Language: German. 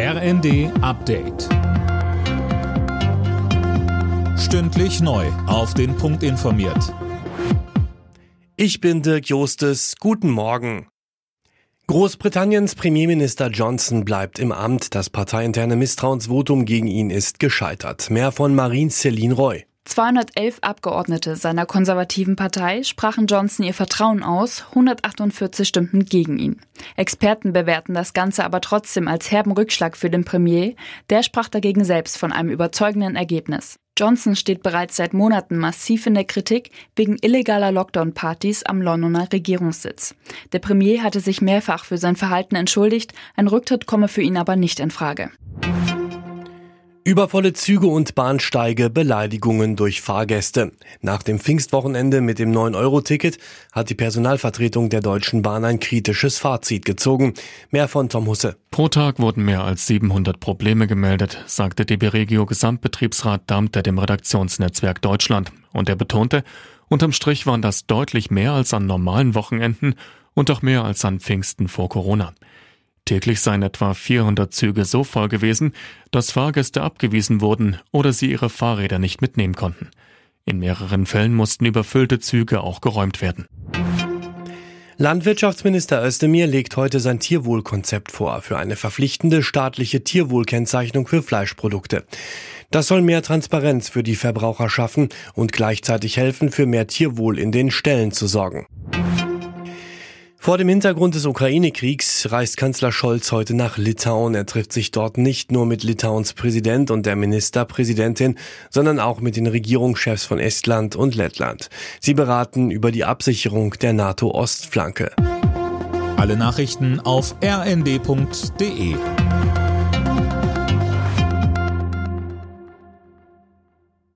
RND Update. Stündlich neu. Auf den Punkt informiert. Ich bin Dirk Jostes. Guten Morgen. Großbritanniens Premierminister Johnson bleibt im Amt. Das parteiinterne Misstrauensvotum gegen ihn ist gescheitert. Mehr von Marine Céline Roy. 211 Abgeordnete seiner konservativen Partei sprachen Johnson ihr Vertrauen aus, 148 stimmten gegen ihn. Experten bewerten das Ganze aber trotzdem als herben Rückschlag für den Premier, der sprach dagegen selbst von einem überzeugenden Ergebnis. Johnson steht bereits seit Monaten massiv in der Kritik wegen illegaler Lockdown-Partys am Londoner Regierungssitz. Der Premier hatte sich mehrfach für sein Verhalten entschuldigt, ein Rücktritt komme für ihn aber nicht in Frage. Übervolle Züge und Bahnsteige, Beleidigungen durch Fahrgäste. Nach dem Pfingstwochenende mit dem 9-Euro-Ticket hat die Personalvertretung der Deutschen Bahn ein kritisches Fazit gezogen. Mehr von Tom Husse. Pro Tag wurden mehr als 700 Probleme gemeldet, sagte DB Regio Gesamtbetriebsrat Damter dem Redaktionsnetzwerk Deutschland. Und er betonte, unterm Strich waren das deutlich mehr als an normalen Wochenenden und auch mehr als an Pfingsten vor Corona. Täglich seien etwa 400 Züge so voll gewesen, dass Fahrgäste abgewiesen wurden oder sie ihre Fahrräder nicht mitnehmen konnten. In mehreren Fällen mussten überfüllte Züge auch geräumt werden. Landwirtschaftsminister Özdemir legt heute sein Tierwohlkonzept vor für eine verpflichtende staatliche Tierwohlkennzeichnung für Fleischprodukte. Das soll mehr Transparenz für die Verbraucher schaffen und gleichzeitig helfen, für mehr Tierwohl in den Ställen zu sorgen. Vor dem Hintergrund des Ukraine-Kriegs reist Kanzler Scholz heute nach Litauen. Er trifft sich dort nicht nur mit Litauens Präsident und der Ministerpräsidentin, sondern auch mit den Regierungschefs von Estland und Lettland. Sie beraten über die Absicherung der NATO-Ostflanke. Alle Nachrichten auf rnd.de